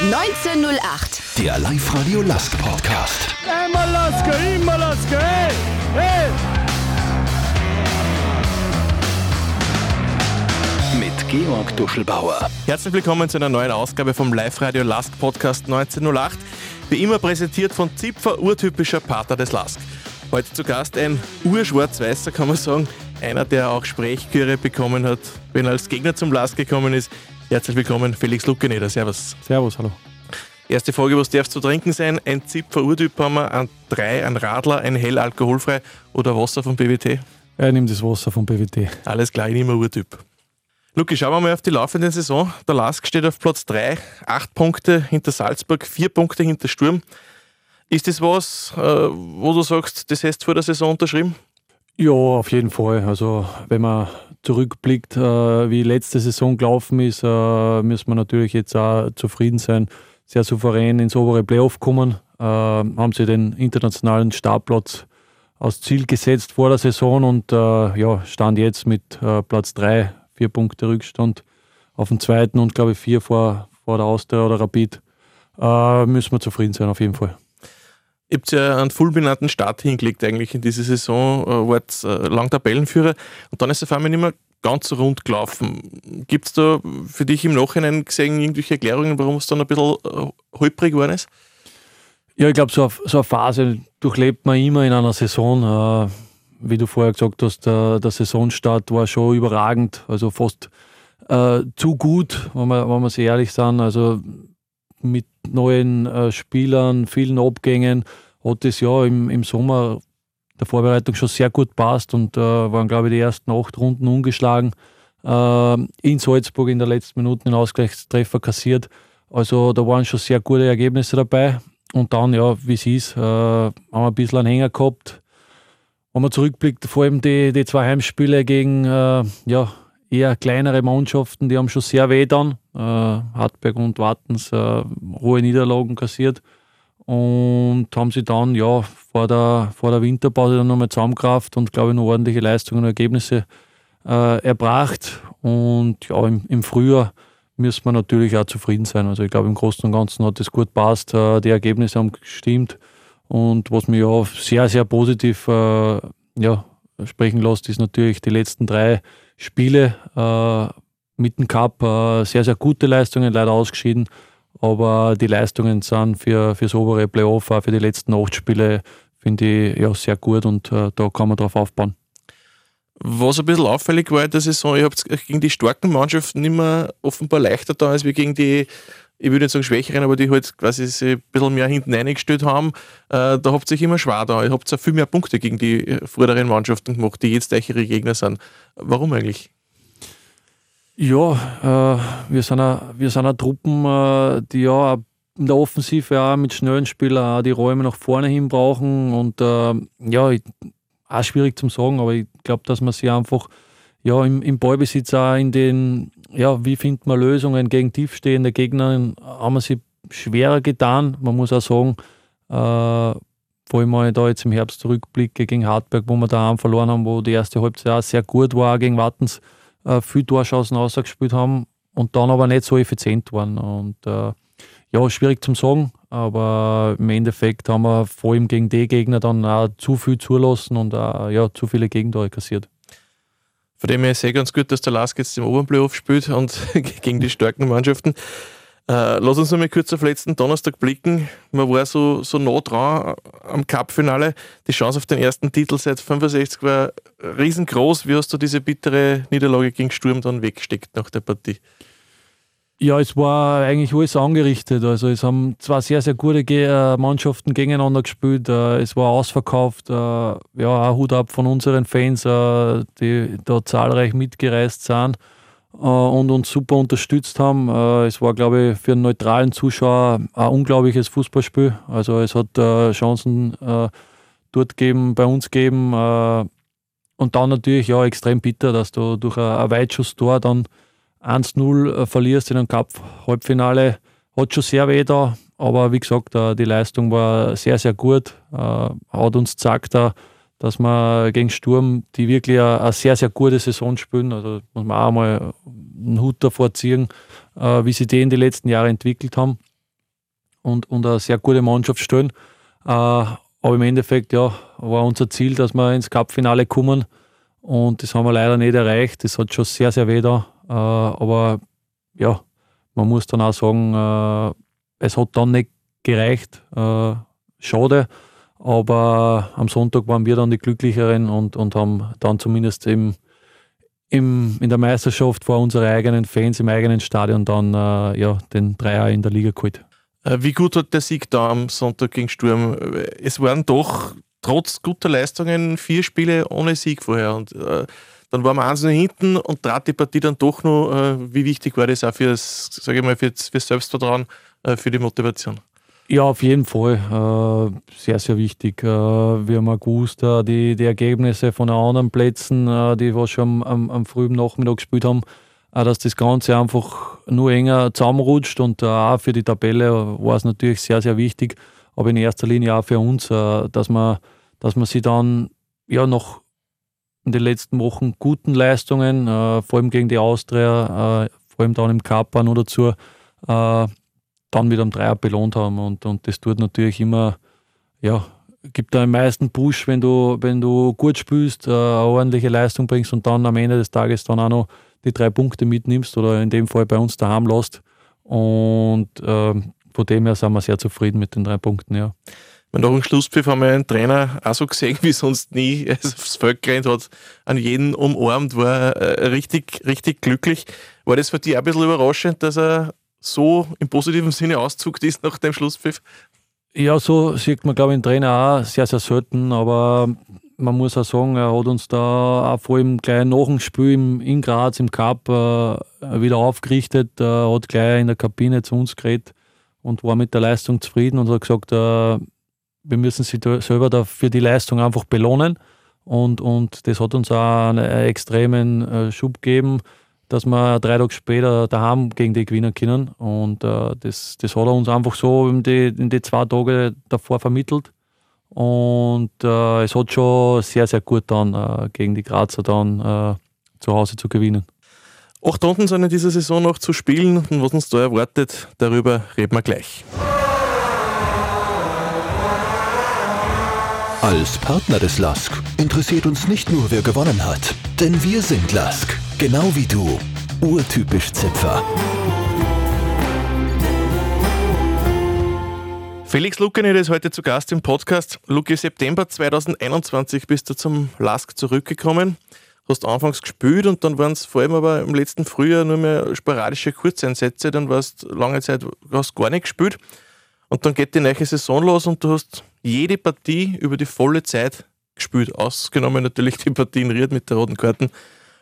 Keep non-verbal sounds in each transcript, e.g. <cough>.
1908. Der Live-Radio Lask Podcast. Einmal Lasker, immer Lasker, hey, hey. Mit Georg Duschelbauer. Herzlich willkommen zu einer neuen Ausgabe vom Live-Radio Lask Podcast 1908. Wie immer präsentiert von Zipfer, urtypischer Pater des Lask. Heute zu Gast ein urschwarz-weißer, kann man sagen. Einer, der auch Sprechchöre bekommen hat, wenn er als Gegner zum Lask gekommen ist. Herzlich willkommen, Felix Luckeneder. Servus. Servus, hallo. Erste Frage, was darf zu trinken sein? Ein Zipfer Urtyp haben wir, ein 3, ein Radler, ein hell alkoholfrei oder Wasser vom BWT? Er nimmt das Wasser vom BWT. Alles klar, ich nehme Urtyp. Luki, schauen wir mal auf die laufende Saison. Der Lask steht auf Platz 3, 8 Punkte hinter Salzburg, 4 Punkte hinter Sturm. Ist das was, äh, wo du sagst, das hast du vor der Saison unterschrieben? Ja, auf jeden Fall. Also wenn man zurückblickt, äh, wie letzte Saison gelaufen ist, äh, müssen wir natürlich jetzt auch zufrieden sein. Sehr souverän ins obere Playoff kommen, äh, haben sie den internationalen Startplatz als Ziel gesetzt vor der Saison und äh, ja, stand jetzt mit äh, Platz 3, vier Punkte Rückstand auf dem zweiten und glaube ich vier vor, vor der Austria oder Rapid. Äh, müssen wir zufrieden sein, auf jeden Fall. Ihr habt ja einen fulminanten Start hingelegt eigentlich in diese Saison, äh, wart äh, lang Tabellenführer und dann ist auf einmal nicht mehr ganz rund gelaufen. Gibt es da für dich im Nachhinein gesehen irgendwelche Erklärungen, warum es dann ein bisschen äh, holprig geworden ist? Ja, ich glaube, so, eine- so eine Phase durchlebt man immer in einer Saison. Äh, wie du vorher gesagt hast, der, der Saisonstart war schon überragend, also fast äh, zu gut, wenn wir, wenn wir ehrlich sind. Also mit neuen äh, Spielern, vielen Abgängen hat das ja im, im Sommer der Vorbereitung schon sehr gut passt und äh, waren, glaube ich, die ersten acht Runden ungeschlagen. Äh, in Salzburg in der letzten Minute den Ausgleichstreffer kassiert. Also da waren schon sehr gute Ergebnisse dabei. Und dann, ja, wie es ist, äh, haben wir ein bisschen einen Hänger gehabt. Wenn man zurückblickt, vor allem die, die zwei Heimspiele gegen äh, ja, eher kleinere Mannschaften, die haben schon sehr weh dann. Äh, Hartberg und Wartens äh, hohe Niederlagen kassiert und haben sie dann ja vor der, vor der Winterpause dann nochmal zusammengerafft und glaube ich noch ordentliche Leistungen und Ergebnisse äh, erbracht. Und ja, im, im Frühjahr müssen wir natürlich auch zufrieden sein. Also ich glaube, im Großen und Ganzen hat es gut passt. Äh, die Ergebnisse haben gestimmt. Und was mich ja sehr, sehr positiv äh, ja, sprechen lässt, ist natürlich die letzten drei Spiele äh, mit dem Cup. Äh, sehr, sehr gute Leistungen, leider ausgeschieden. Aber die Leistungen sind für, das obere Playoff, auch für die letzten acht Spiele, finde ich ja sehr gut und äh, da kann man drauf aufbauen. Was ein bisschen auffällig war in der Saison, ihr habt gegen die starken Mannschaften immer offenbar leichter da als wie gegen die, ich würde nicht sagen schwächeren, aber die halt quasi sich ein bisschen mehr hinten eingestellt haben. Äh, da habt ihr euch immer schwer da. Ihr habt ja viel mehr Punkte gegen die äh, vorderen Mannschaften gemacht, die jetzt eure Gegner sind. Warum eigentlich? Ja, äh, wir sind eine, Truppen, äh, die ja in der Offensive auch mit schnellen Spielern auch die Räume nach vorne hin brauchen. Und äh, ja, ich, auch schwierig zum sagen, aber ich glaube, dass man sie einfach ja, im, im Ballbesitz auch in den, ja, wie findet man Lösungen gegen tiefstehende Gegner, haben wir sie schwerer getan. Man muss auch sagen, äh, vor allem, wenn ich da jetzt im Herbst zurückblicke gegen Hartberg, wo wir daheim verloren haben, wo die erste Halbzeit auch sehr gut war, gegen Wattens äh, viel Torschancen ausgespielt haben und dann aber nicht so effizient waren. Und äh, ja, schwierig zum sagen, aber im Endeffekt haben wir vor allem gegen die Gegner dann auch zu viel zulassen und auch, ja, zu viele Gegentore kassiert. Von dem her ist es ganz gut, dass der Lask jetzt im oberen Playoff spielt und <laughs> gegen die starken Mannschaften. Äh, lass uns noch mal kurz auf letzten Donnerstag blicken. Man war so, so nah dran am Cup-Finale. Die Chance auf den ersten Titel seit 65 war riesengroß. Wie hast du diese bittere Niederlage gegen Sturm dann weggesteckt nach der Partie? Ja, es war eigentlich alles angerichtet. Also es haben zwei sehr, sehr gute äh, Mannschaften gegeneinander gespielt. Äh, es war ausverkauft. Äh, ja, auch Hut ab von unseren Fans, die da zahlreich mitgereist sind und uns super unterstützt haben. Äh, es war, glaube ich, für einen neutralen Zuschauer ein unglaubliches Fußballspiel. Also es hat äh, Chancen äh, dort geben, bei uns geben. Äh, und dann natürlich ja extrem bitter, dass du durch ein, Weitschusstor dann 1-0 äh, verlierst in einem Cup-Halbfinale, hat schon sehr weh da. Aber wie gesagt, äh, die Leistung war sehr, sehr gut. Äh, Hat uns gezeigt, äh, dass wir gegen Sturm, die wirklich eine eine sehr, sehr gute Saison spielen, also muss man auch mal einen Hut davor ziehen, äh, wie sie die in den letzten Jahren entwickelt haben. und, und eine sehr gute Mannschaft stellen. Äh, aber im Endeffekt ja, war unser Ziel, dass wir ins Cup-Finale kommen. Und das haben wir leider nicht erreicht. Das hat schon sehr, sehr weh da. Äh, aber ja, man muss dann auch sagen, äh, es hat dann nicht gereicht. Äh, schade. Aber am Sonntag waren wir dann die Glücklicheren und, und haben dann zumindest im, im, in der Meisterschaft vor unseren eigenen Fans im eigenen Stadion dann äh, ja, den Dreier in der Liga geholt. Äh, wie gut hat der Sieg da am Sonntag gegen Sturm? Es waren doch trotz guter Leistungen vier Spiele ohne Sieg vorher. Und äh, dann waren wir eins hinten und trat die Partie dann doch noch. Äh, wie wichtig war das auch fürs, sage ich mal, fürs, fürs Selbstvertrauen, äh, für die Motivation? Ja, auf jeden Fall. Äh, sehr, sehr wichtig. Äh, wir haben gewusst, äh, die, die Ergebnisse von den anderen Plätzen, die wir schon am, am frühen Nachmittag gespielt haben, dass das Ganze einfach nur enger zusammenrutscht und auch für die Tabelle war es natürlich sehr, sehr wichtig, aber in erster Linie auch für uns, dass man, dass man sie dann ja noch in den letzten Wochen guten Leistungen, vor allem gegen die Austria, vor allem dann im Cup noch dazu, dann mit einem Dreier belohnt haben. Und, und das tut natürlich immer, ja, gibt da am meisten Push, wenn du, wenn du gut spielst, äh, eine ordentliche Leistung bringst und dann am Ende des Tages dann auch noch die drei Punkte mitnimmst oder in dem Fall bei uns daheim lässt. Und äh, von dem her sind wir sehr zufrieden mit den drei Punkten, ja. Nach dem Schlusspfiff haben wir einen Trainer auch so gesehen <laughs> wie sonst nie. Er ist aufs Feld gerannt, hat an jeden umarmt, war äh, richtig, richtig glücklich. War das für dich auch ein bisschen überraschend, dass er so im positiven Sinne auszuckt <laughs> ist nach dem Schlusspfiff? Ja, so sieht man, glaube ich, den Trainer auch sehr, sehr selten, aber man muss auch sagen, er hat uns da auch vor allem gleich nach dem Spiel im, in Graz im Cup äh, wieder aufgerichtet, äh, hat gleich in der Kabine zu uns geredet und war mit der Leistung zufrieden und hat gesagt, äh, wir müssen sie selber für die Leistung einfach belohnen und, und das hat uns auch einen extremen äh, Schub gegeben dass wir drei Tage später daheim gegen die gewinnen können. Und äh, das, das hat er uns einfach so in die, in die zwei Tage davor vermittelt. Und äh, es hat schon sehr, sehr gut dann äh, gegen die Grazer dann äh, zu Hause zu gewinnen. Acht Runden sind in dieser Saison noch zu spielen und was uns da erwartet, darüber reden wir gleich. Als Partner des LASK interessiert uns nicht nur, wer gewonnen hat, denn wir sind LASK. Genau wie du. Urtypisch Zipfer. Felix Lukanet ist heute zu Gast im Podcast. Luki, September 2021 bist du zum LASK zurückgekommen. Hast anfangs gespielt und dann waren es vor allem aber im letzten Frühjahr nur mehr sporadische Kurzeinsätze. Dann warst lange Zeit hast gar nicht gespielt. Und dann geht die neue Saison los und du hast jede Partie über die volle Zeit gespielt. Ausgenommen natürlich die Partie in Ried mit der roten Karten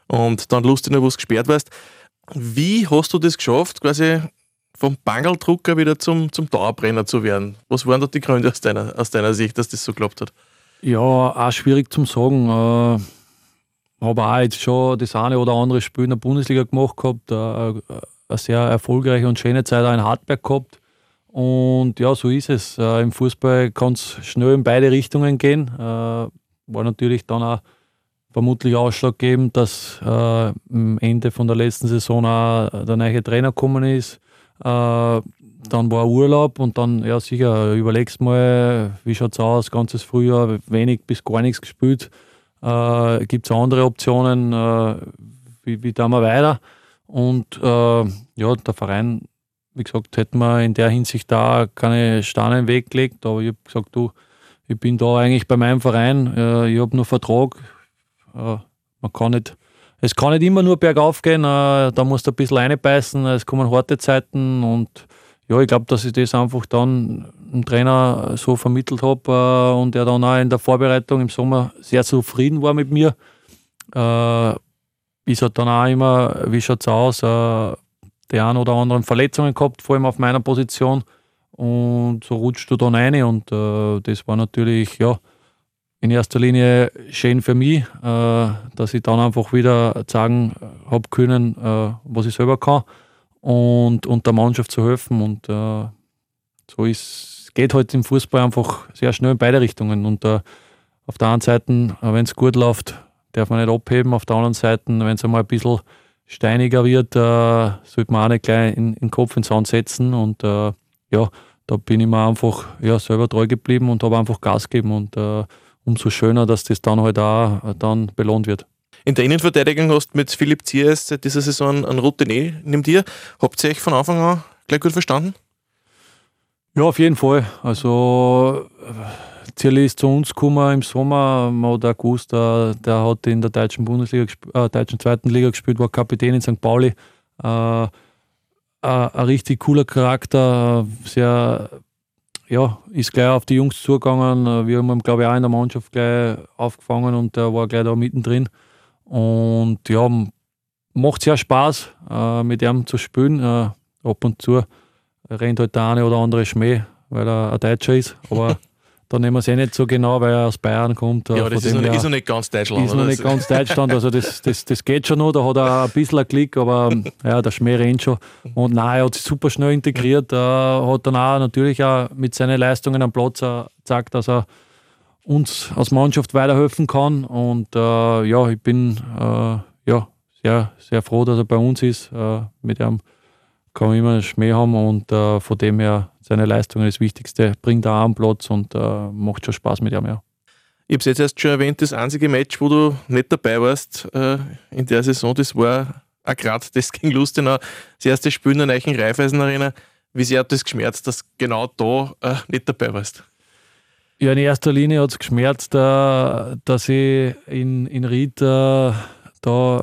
und dann lustig wo du gesperrt warst. Wie hast du das geschafft, quasi vom Bangeldrucker wieder zum, zum Dauerbrenner zu werden? Was waren da die Gründe aus deiner, aus deiner Sicht, dass das so geklappt hat? Ja, auch schwierig zum sagen. Äh, habe auch jetzt schon das eine oder andere Spiel in der Bundesliga gemacht gehabt, äh, eine sehr erfolgreiche und schöne Zeit auch in Hartberg gehabt. Und ja, so ist es. Äh, Im Fußball kann es schnell in beide Richtungen gehen. Äh, war natürlich dann auch vermutlich ausschlaggebend, dass äh, am Ende von der letzten Saison auch der neue Trainer gekommen ist. Äh, dann war Urlaub und dann, ja sicher, überlegst mal, wie schaut es aus, ganzes Frühjahr, wenig bis gar nichts gespielt. Äh, Gibt es andere Optionen, äh, wie, wie da mal weiter? Und ja, der Verein, wie gesagt, hätten wir in der Hinsicht da keine Steine im Weg gelegt, aber ich habe gesagt, du, ich bin da eigentlich bei meinem Verein, äh, ich habe nur Vertrag, äh, man kann nicht, es kann nicht immer nur bergauf gehen, äh, da musst du ein bisschen reinbeißen, es kommen harte Zeiten und ja, ich glaube, dass ich das einfach dann dem Trainer so vermittelt habe äh, und er dann auch in der Vorbereitung im Sommer sehr zufrieden war mit mir. Äh, ist halt dann auch immer, wie schaut es aus, äh, die ein oder anderen Verletzungen gehabt, vor allem auf meiner Position. Und so rutscht du dann rein und äh, das war natürlich, ja, in erster Linie schön für mich, äh, dass ich dann einfach wieder zeigen habe können, äh, was ich selber kann und, und der Mannschaft zu helfen. Und äh, so ist, geht halt im Fußball einfach sehr schnell in beide Richtungen. Und äh, auf der einen Seite, äh, wenn es gut läuft, darf man nicht abheben. Auf der anderen Seite, wenn es einmal ein bisschen steiniger wird, äh, sollte man auch nicht gleich in, in den Kopf ins Sand setzen. Und ja, da bin ich mir einfach ja, selber treu geblieben und habe einfach Gas gegeben und äh, umso schöner, dass das dann halt auch äh, dann belohnt wird. In der Innenverteidigung hast du mit Philipp Ziers seit dieser Saison einen Routine neben dir. Habt ihr euch von Anfang an gleich gut verstanden? Ja, auf jeden Fall. Also Zierli ist zu uns gekommen im Sommer. Hat auch gewusst, der, hat in der deutschen Bundesliga, äh, deutschen zweiten Liga gespielt, war Kapitän in St. Pauli. Äh, ein richtig cooler Charakter, sehr, ja, ist gleich auf die Jungs zugegangen. Wir haben ihn, glaube ich, auch in der Mannschaft gleich aufgefangen und der war gleich da mittendrin. Und ja, macht sehr Spaß, äh, mit ihm zu spielen. Äh, ab und zu rennt halt der eine oder andere Schmäh, weil er ein Deutscher ist. Aber <laughs> da nehmen wir es eh nicht so genau, weil er aus Bayern kommt. Ja, das ist noch, ist noch, nicht ganz Deutschland. Ist noch nicht ganz Deutschland, also das, das, das geht schon noch, da hat er ein bisschen einen Klick, aber ja, der Schmäh rennt schon. Und nein, er hat sich super schnell integriert, er hat dann auch natürlich auch mit seinen Leistungen am Platz gezeigt, dass er uns als Mannschaft weiterhelfen kann. Und äh, ja, ich bin äh, ja, sehr, sehr froh, dass er bei uns ist. Äh, mit ihm kann man immer einen Schmäh haben und äh, von dem her seine Leistungen das Wichtigste, bringt er auch am Platz und äh, macht schon Spaß mit ihm. Ja. Ich habe es jetzt erst schon erwähnt, das einzige Match, wo du nicht dabei warst äh, in der Saison, das war auch gerade das <laughs> gegen Lustenau, das erste Spiel in der neuen Raiffeisen Arena. Wie sehr hat das geschmerzt, dass genau da äh, nicht dabei warst? Ja, in erster Linie hat es geschmerzt, äh, dass ich in, in Ried da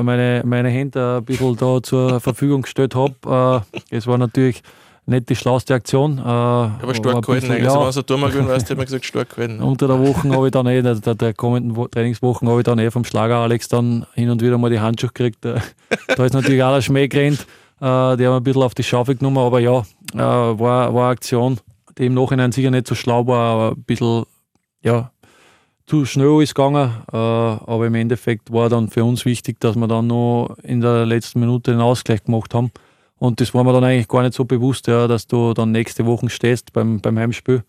meine, meine Hände ein bisschen da zur Verfügung gestellt habe. Äh, es war natürlich nicht die schlauste Aktion. aber stark gehalten, eigentlich. Ja, also, wenn du Turm gewinnen weißt, hätte man gesagt, stark gehalten. <laughs> Unter der Woche habe ich dann eh, der, der, kommenden Trainingswochen habe ich dann eh vom Schlager Alex dann hin und wieder mal die Handschuhe gekriegt. da ist natürlich auch der Schmäh gerannt. die haben ein bisschen auf die Schaufel genommen, aber ja, war, war eine Aktion, die im Nachhinein sicher nicht so schlau war, aber ein bisschen, ja, zu schnell ist gegangen. Äh, aber im Endeffekt war dann für uns wichtig, dass wir dann noch in der letzten Minute den Ausgleich gemacht haben. Und das war mir dann eigentlich gar nicht so bewusst, ja, dass du dann nächste Woche stehst beim, beim Heimspiel.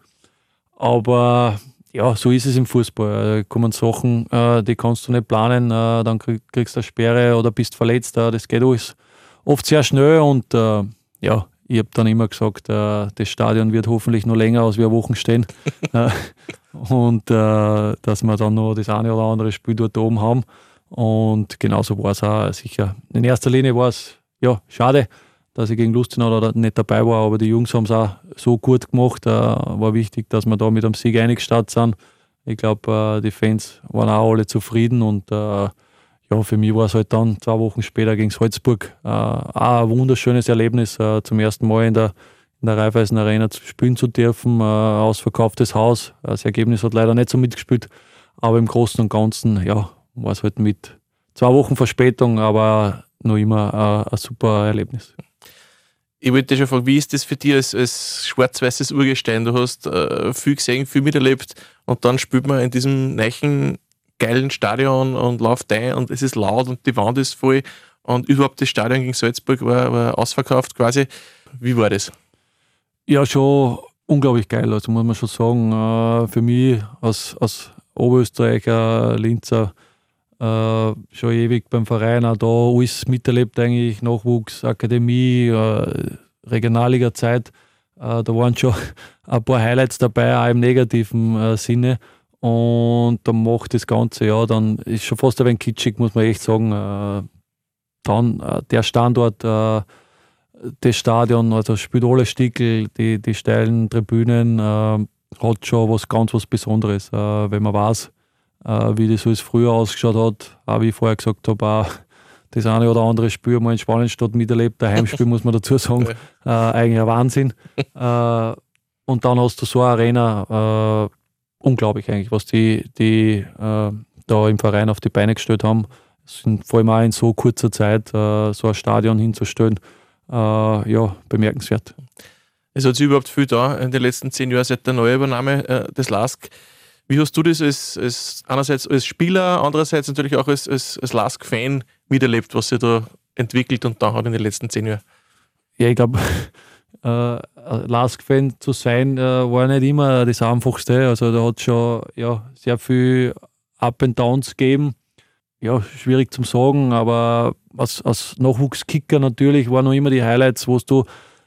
Aber ja, so ist es im Fußball. Da kommen Sachen, äh, die kannst du nicht planen, äh, dann kriegst du eine Sperre oder bist verletzt. das geht alles oft sehr schnell und ja, ich habe dann immer gesagt, äh, das Stadion wird hoffentlich noch länger als wir Wochen stehen. <laughs> Äh, und äh, dass wir dann noch das eine oder andere Spiel dort oben haben. Und genauso war es auch sicher. In erster Linie war es ja, schade, dass ich gegen Lustenau nicht dabei war, aber die Jungs haben es auch so gut gemacht. Äh, war wichtig, dass wir da mit einem Sieg eingestartet sind. Ich glaube, äh, die Fans waren auch alle zufrieden und äh, ja, für mich war es halt dann zwei Wochen später gegen Salzburg äh, auch ein wunderschönes Erlebnis, äh, zum ersten Mal in der, in der Raiffeisen Arena spielen zu dürfen. Äh, ausverkauftes Haus. Das Ergebnis hat leider nicht so mitgespielt, aber im Großen und Ganzen ja, war es halt mit zwei Wochen Verspätung, aber noch immer äh, ein super Erlebnis. Ich wollte dich schon fragen, wie ist das für dich als, als schwarz-weißes Urgestein? Du hast äh, viel gesehen, viel miterlebt und dann spielt man in diesem neuen geilen Stadion und läuft ein und es ist laut und die Wand ist voll und überhaupt das Stadion gegen Salzburg war, war ausverkauft quasi. Wie war das? Ja, schon unglaublich geil, also muss man schon sagen. Äh, für mich als, als Oberösterreicher, Linzer, äh, schon ewig beim Verein, auch da alles miterlebt eigentlich, Nachwuchs, Akademie, äh, Regionalliga-Zeit. da waren schon <laughs> ein paar Highlights dabei, auch im negativen Sinne. Und dann macht das Ganze, ja, dann ist schon fast ein wenig kitschig, muss man echt sagen. Äh, dann äh, der Standort, äh, das Stadion, also spielt alle Stickel, die, die steilen Tribünen, hat schon was ganz was Besonderes, wenn man weiß, wie das alles früher ausgeschaut hat. Auch wie ich vorher gesagt habe, auch das eine oder andere Spiel mal in Spanien statt miterlebt. Ein Heimspiel muss man dazu sagen, <laughs> äh, eigentlich ein Wahnsinn. <laughs> Äh, und dann hast du so eine Arena, äh, unglaublich eigentlich, was die, die äh, da im Verein auf die Beine gestellt haben. Sind vor allem auch in so kurzer Zeit äh, so ein Stadion hinzustellen, äh, ja, bemerkenswert. Es hat sich überhaupt viel da in den letzten zehn Jahren seit der Neuübernahme äh, des LASK. Wie hast du das als, als, einerseits als Spieler, andererseits natürlich auch als, als, als LASK-Fan miterlebt, was sich da entwickelt und da hat in den letzten zehn Jahren? Ja, ich glaube, <laughs> äh, Lask-Fan zu sein, äh, war nicht immer das Einfachste. Also da hat es schon ja, sehr viel Up and Downs gegeben. Ja, schwierig zum sagen, aber als, als Nachwuchskicker natürlich waren noch immer die Highlights, wo du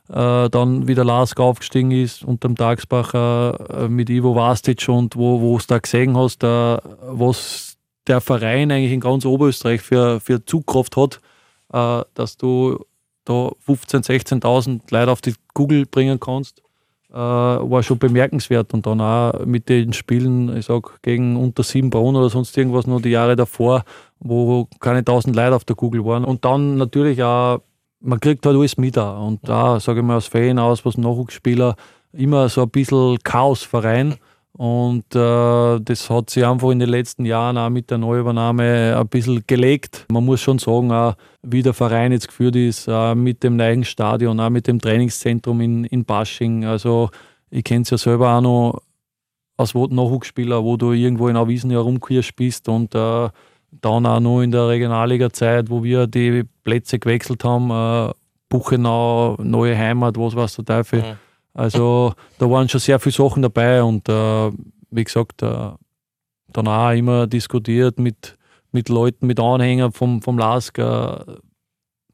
äh, dann wieder Lask aufgestiegen ist unterm Tagsbacher äh, mit Ivo Vastic und wo du da gesehen hast, äh, was der Verein eigentlich in ganz Oberösterreich für, für Zugkraft hat, äh, dass du da 15.000, 16.000 Leute auf die Google bringen kannst, äh, war schon bemerkenswert. Und dann auch mit den Spielen, ich sag, gegen unter Siebenbrunn oder sonst irgendwas noch die Jahre davor, wo keine 1000 Leute auf der Google waren. Und dann natürlich auch, man kriegt halt alles mit. Und da, sage ich mal, als Fan aus, was Nachwuchsspieler, immer so ein bisschen Chaosverein. Und äh, das hat sich einfach in den letzten Jahren auch mit der Neuübernahme ein bisschen gelegt. Man muss schon sagen, auch wie der Verein jetzt geführt ist, auch mit dem neuen Stadion, auch mit dem Trainingszentrum in, in Basching. Also ich kenne es ja selber auch noch als Nachwuchsspieler, wo du irgendwo in einer Wiesen herumquirst bist und äh, dann auch noch in der Regionalliga-Zeit, wo wir die Plätze gewechselt haben, äh, Buchenau, neue Heimat, was weiß der Teufel. Mhm also da waren schon sehr viele Sachen dabei und äh, wie gesagt, äh, dann auch immer diskutiert mit, mit Leuten, mit Anhängern vom, vom LASK, äh,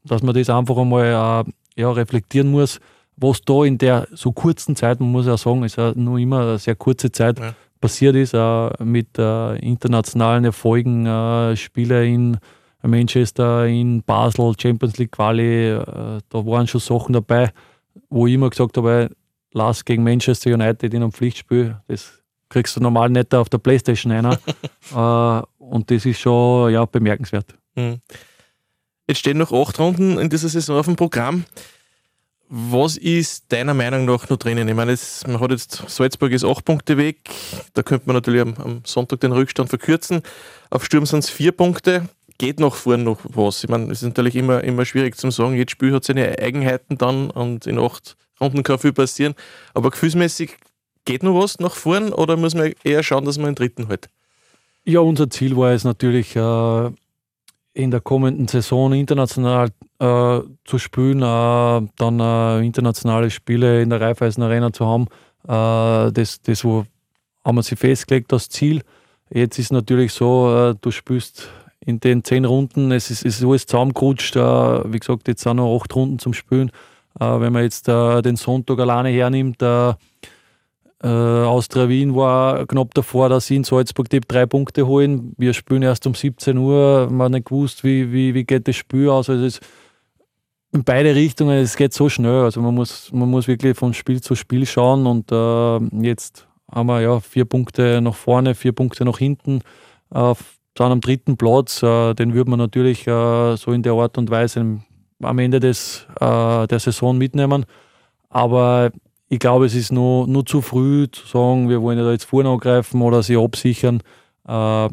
dass man das einfach einmal äh, ja, reflektieren muss, was da in der so kurzen Zeit, man muss ja sagen, ist ja nur immer eine sehr kurze Zeit, ja. Passiert ist, äh, mit äh, internationalen Erfolgen, äh, Spiele in Manchester, in Basel, Champions League Quali, äh, da waren schon Sachen dabei, wo ich immer gesagt habe, Lars gegen Manchester United in einem Pflichtspiel, das kriegst du normal nicht auf der Playstation einer. <laughs> äh, und das ist schon ja, bemerkenswert. Mhm. Jetzt stehen noch acht Runden in dieser Saison auf dem Programm. Was ist deiner Meinung nach noch drinnen? Ich meine, jetzt, man hat jetzt Salzburg ist acht Punkte weg. Da könnte man natürlich am, am Sonntag den Rückstand verkürzen. Auf Sturm sind es vier Punkte. Geht nach vorne noch was? Ich meine, es ist natürlich immer, immer schwierig zu sagen. Jedes Spiel hat seine Eigenheiten dann und in acht Runden kann viel passieren. Aber gefühlsmäßig geht noch was nach vorn oder muss man eher schauen, dass man einen dritten hält? Ja, unser Ziel war es natürlich, äh, in der kommenden Saison international äh, zu spielen, äh, dann äh, internationale Spiele in der Raiffeisen Arena zu haben. Äh, das, das wo haben wir sich festgelegt, das Ziel. Jetzt ist natürlich so, äh, du spielst in den zehn Runden, es ist, es ist alles zusammengerutscht. wie gesagt, jetzt sind noch acht Runden zum Spielen. Äh, wenn man jetzt äh, den Sonntag alleine hernimmt, äh, Austria Wien war knapp davor, dass sie in Salzburg die drei Punkte holen. Wir spielen erst um 17 Uhr. Man hat nicht gewusst, wie, wie, wie geht das Spiel aus. Also es in beide Richtungen, es geht so schnell. Also man muss, man muss wirklich von Spiel zu Spiel schauen und äh, jetzt haben wir ja vier Punkte nach vorne, vier Punkte nach hinten. Äh, dann am dritten Platz, äh, den würde man natürlich äh, so in der Art und Weise am Ende des, äh, der Saison mitnehmen. Aber ich glaube, es ist nur, nur zu früh zu sagen, wir wollen da jetzt vorne angreifen oder sie absichern. Äh,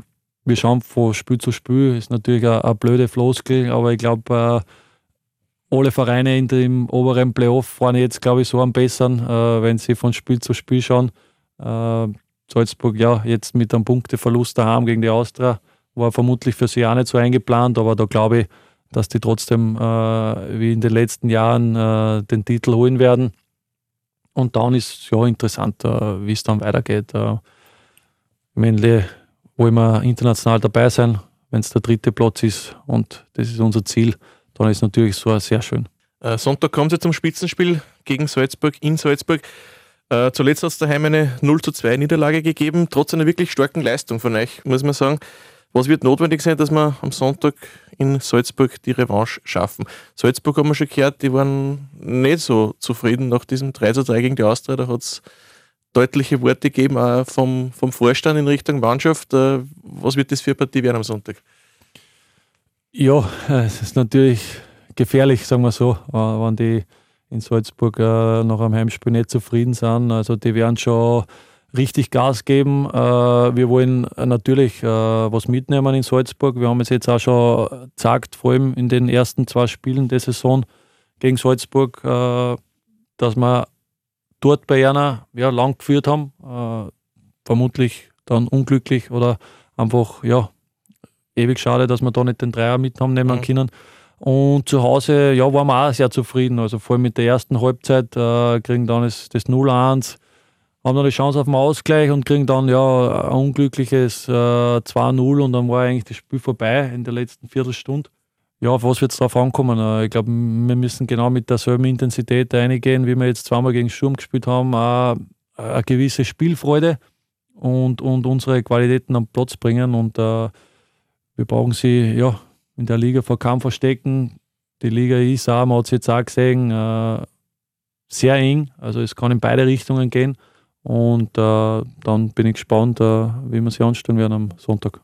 wir schauen von Spiel zu Spiel. Ist natürlich eine, blöde Floskel, aber ich glaube, äh, alle Vereine in dem oberen Playoff fahren jetzt, glaube ich, so am besseren, äh, wenn sie von Spiel zu Spiel schauen. Äh, Salzburg, ja, jetzt mit einem Punkteverlust daheim gegen die Austria, war vermutlich für sie auch nicht so eingeplant, aber da glaube ich, dass die trotzdem äh, wie in den letzten Jahren äh, den Titel holen werden. Und dann ist es ja interessant, äh, wie es dann weitergeht. Äh, Männle wollen wir international dabei sein, wenn es der dritte Platz ist und das ist unser Ziel, dann ist natürlich so sehr schön. Äh, Sonntag kommen sie zum Spitzenspiel gegen Salzburg in Salzburg. Äh, zuletzt hat es daheim eine 0 zu 2 Niederlage gegeben, trotz einer wirklich starken Leistung von euch, muss man sagen. Was wird notwendig sein, dass wir am Sonntag in Salzburg die Revanche schaffen? Salzburg haben wir schon gehört, die waren nicht so zufrieden nach diesem 3 zu 3 gegen die Austria. Da hat es deutliche Worte gegeben, auch vom, vom Vorstand in Richtung Mannschaft. Äh, was wird das für eine Partie werden am Sonntag? Ja, es ist natürlich gefährlich, sagen wir so, äh, wenn die in Salzburg äh, nach einem Heimspiel nicht zufrieden sind. Also die werden schon richtig Gas geben. Äh, wir wollen natürlich äh, was mitnehmen in Salzburg. Wir haben es jetzt auch schon gezeigt, vor allem in den ersten zwei Spielen der Saison gegen Salzburg, äh, dass wir dort bei einer ja, lang geführt haben. Vermutlich dann unglücklich oder einfach ja, ewig schade, dass wir da nicht den Dreier mit haben nehmen mhm. können. Und zu Hause ja, waren wir auch sehr zufrieden. Also vor allem mit der ersten Halbzeit kriegen dann das, das 0-1 haben dann die Chance auf den Ausgleich und kriegen dann ja ein unglückliches äh, 2-0 und dann war eigentlich das Spiel vorbei in der letzten Viertelstunde. ja, auf was wird es drauf ankommen? Äh, ich glaube, wir müssen genau mit derselben Intensität reingehen, wie wir jetzt zweimal gegen Sturm gespielt haben. Auch eine gewisse Spielfreude und, und unsere Qualitäten am Platz bringen. Und äh, wir brauchen sie ja, in der Liga vor Kampf verstecken. Die Liga ist auch, man hat es jetzt auch gesehen, äh, sehr eng. Also es kann in beide Richtungen gehen. Und äh, dann bin ich gespannt, äh, wie wir sie anstellen werden am Sonntag.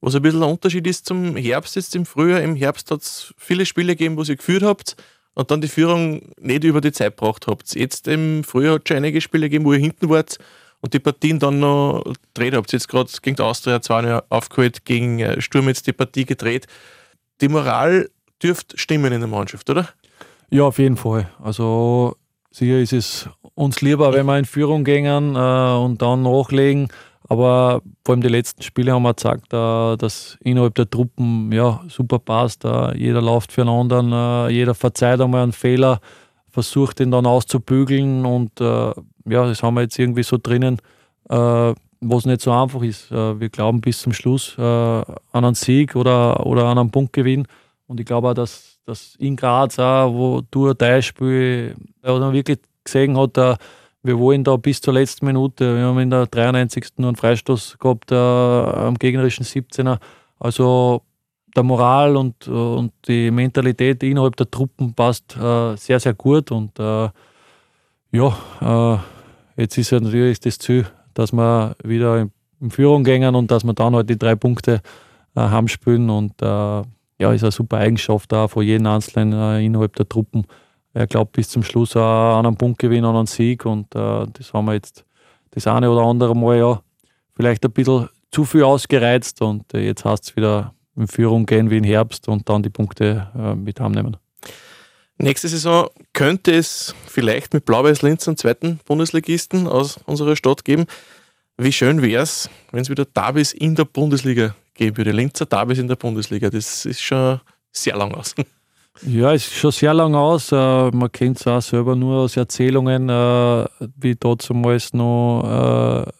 Was ein bisschen ein Unterschied ist zum Herbst, jetzt im Frühjahr. Im Herbst hat es viele Spiele gegeben, wo ihr geführt habt und dann die Führung nicht über die Zeit gebracht habt. Jetzt im Frühjahr hat es schon einige Spiele gegeben, wo ihr hinten wart und die Partien dann noch dreht habt. Jetzt gerade gegen die Austria zwei aufgeholt, gegen äh, Sturm jetzt die Partie gedreht. Die Moral dürfte stimmen in der Mannschaft, oder? Ja, auf jeden Fall. Also sicher ist es uns lieber, wenn wir in Führung gehen äh, und dann nachlegen. Aber vor allem die letzten Spiele haben wir gezeigt, äh, dass innerhalb der Truppen ja, super passt. Äh, jeder läuft für einen anderen, jeder verzeiht einmal einen Fehler, versucht ihn dann auszubügeln und ja, das haben wir jetzt irgendwie so drinnen, was nicht so einfach ist. wir glauben bis zum Schluss an einen Sieg oder, oder an einen Punktgewinn. Und ich glaube auch, dass, dass in Graz, auch, wo du ein Teilspiel wirklich gesehen hat, wir wollen da bis zur letzten Minute. Wir haben in der 93. nur einen Freistoß gehabt äh, am gegnerischen 17er. Also der Moral und, und die Mentalität innerhalb der Truppen passt äh, sehr, sehr gut. Und äh, ja, äh, jetzt ist ja natürlich das Ziel, dass wir wieder in, in Führung gehen und dass wir dann halt die drei Punkte äh, haben spielen. Und äh, ja, ist eine super Eigenschaft da von jedem Einzelnen innerhalb der Truppen er glaubt bis zum Schluss auch an einen Punktgewinn, an einen Sieg. Und äh, das haben wir jetzt das eine oder andere Mal ja vielleicht ein bisschen zu viel ausgereizt. Und äh, jetzt heißt es wieder in Führung gehen wie im Herbst und dann die Punkte äh, mit heimnehmen. Nächste Saison könnte es vielleicht mit Blau-Weiß-Linz einen zweiten Bundesligisten aus unserer Stadt geben. Wie schön wäre es, wenn es wieder Davis in der Bundesliga geben würde. Linzer Davis in der Bundesliga. Das ist schon sehr lang aus. <laughs> Ja, ist schon sehr lang aus. Äh, man kennt es auch selber nur aus Erzählungen, äh, wie dort damals noch äh,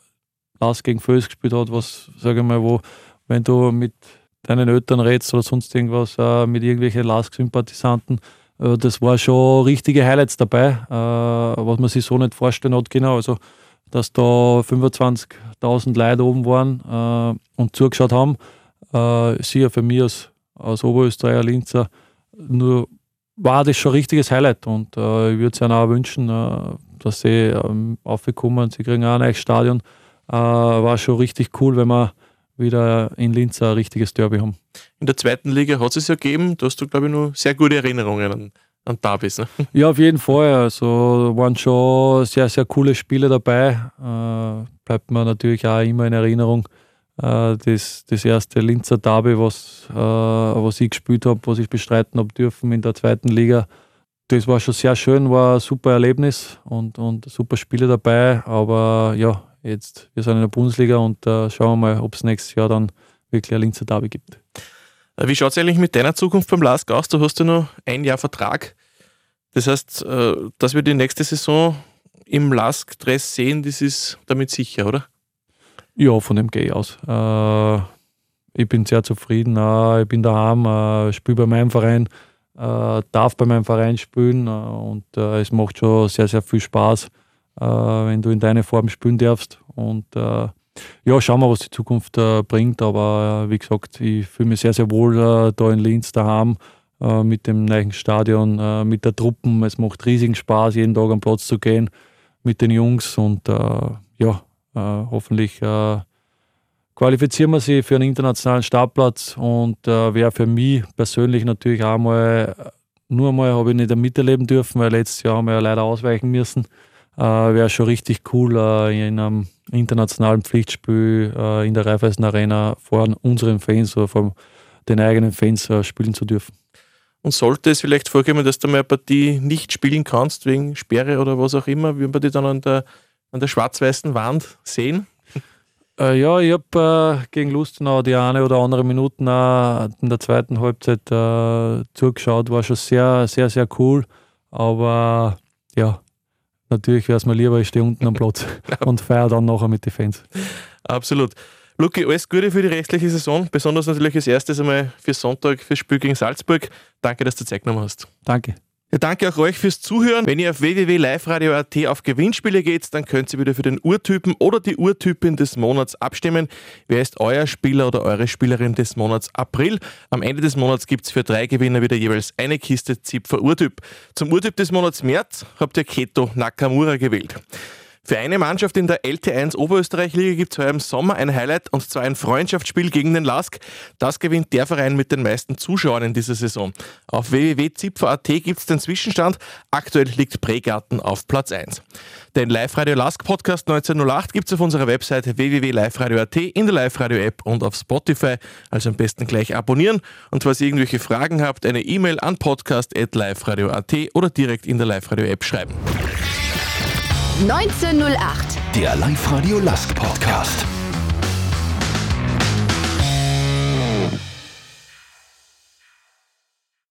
Lars gegen Föß gespielt hat, was, sage ich mal, wo, wenn du mit deinen Eltern redest oder sonst irgendwas, mit irgendwelchen Lask-Sympathisanten, das war schon richtige Highlights dabei, was man sich so nicht vorstellen hat, genau. Also, dass da 25.000 Leute oben waren und zugeschaut haben, sicher für mich als, als Oberösterreicher Linzer nur war das schon ein richtiges Highlight und äh, ich würde es ihnen auch wünschen, äh, dass sie ähm, aufgekommen Sie kriegen auch ein neues Stadion. Äh, war schon richtig cool, wenn wir wieder in Linz ein richtiges Derby haben. In der zweiten Liga hat es ja gegeben, da hast du, glaube ich, noch sehr gute Erinnerungen an, an Derbys. Ne? Ja, auf jeden Fall. Also waren schon sehr, sehr coole Spiele dabei. Äh, bleibt mir natürlich auch immer in Erinnerung äh, das, das erste Linzer Derby, was, äh, was ich gespielt habe, was ich bestreiten habe dürfen in der zweiten Liga. Das war schon sehr schön, war ein super Erlebnis und, und super Spiele dabei. Aber ja, jetzt, wir sind in der Bundesliga und äh, schauen wir mal, ob es nächstes Jahr dann wirklich ein Linzer Derby gibt. Äh, wie schaut es eigentlich mit deiner Zukunft beim LASK aus? Du hast ja noch ein Jahr Vertrag. Das heißt, äh, dass wir die nächste Saison im LASK-Dress sehen, das ist damit sicher, oder? Ja, von dem gehe ich aus. Äh, ich bin sehr zufrieden. Ich bin daheim, spiele bei meinem Verein, darf bei meinem Verein spielen und es macht schon sehr, sehr viel Spaß, wenn du in deine Form spielen darfst. Und ja, schauen wir, was die Zukunft bringt. Aber wie gesagt, ich fühle mich sehr, sehr wohl da in Linz daheim mit dem neuen Stadion, mit der Truppen. Es macht riesigen Spaß, jeden Tag am Platz zu gehen mit den Jungs und ja, äh, hoffentlich äh, qualifizieren wir sie für einen internationalen Startplatz und äh, wäre für mich persönlich natürlich auch mal, nur einmal habe ich nicht miterleben dürfen, weil letztes Jahr haben wir ja leider ausweichen müssen. Äh, wäre schon richtig cool, äh, in einem internationalen Pflichtspiel äh, in der Raiffeisen Arena vor unseren Fans oder vor den eigenen Fans spielen zu dürfen. Und sollte es vielleicht vorkommen, dass du mal eine Partie nicht spielen kannst, wegen Sperre oder was auch immer, wie man die dann an der an der schwarz-weißen Wand sehen? <laughs> Äh, ja, ich habe äh, gegen Lustenau die eine oder andere Minuten äh, in der zweiten Halbzeit äh, zugeschaut. War schon sehr, sehr, sehr cool. Aber ja, natürlich wäre es mir lieber, ich stehe unten am Platz <laughs> und feiere dann nachher mit den Fans. Absolut. Luki, alles Gute für die restliche Saison, besonders natürlich als erstes einmal für Sonntag fürs Spiel gegen Salzburg. Danke, dass du Zeit genommen hast. Danke. Ja, danke auch euch fürs Zuhören. Wenn ihr auf www.liveradio.at auf Gewinnspiele geht, dann könnt ihr wieder für den Urtypen oder die Urtypin des Monats abstimmen. Wer ist euer Spieler oder eure Spielerin des Monats April? Am Ende des Monats gibt es für drei Gewinner wieder jeweils eine Kiste Zipfer Urtyp. Zum Urtyp des Monats März habt ihr Keto Nakamura gewählt. Für eine Mannschaft in der LT1 Oberösterreich-Liga gibt es heuer im Sommer ein Highlight und zwar ein Freundschaftsspiel gegen den LASK. Das gewinnt der Verein mit den meisten Zuschauern in dieser Saison. Auf www.zipfer.at gibt es den Zwischenstand. Aktuell liegt Pregarten auf Platz 1. Den Live-Radio LASK Podcast 1908 gibt es auf unserer Website www.liveradio.at, in der Live-Radio-App und auf Spotify. Also am besten gleich abonnieren. Und falls ihr irgendwelche Fragen habt, eine E-Mail an podcast.liveradio.at oder direkt in der Live-Radio-App schreiben. 1908. Der Live-Radio Lask Podcast.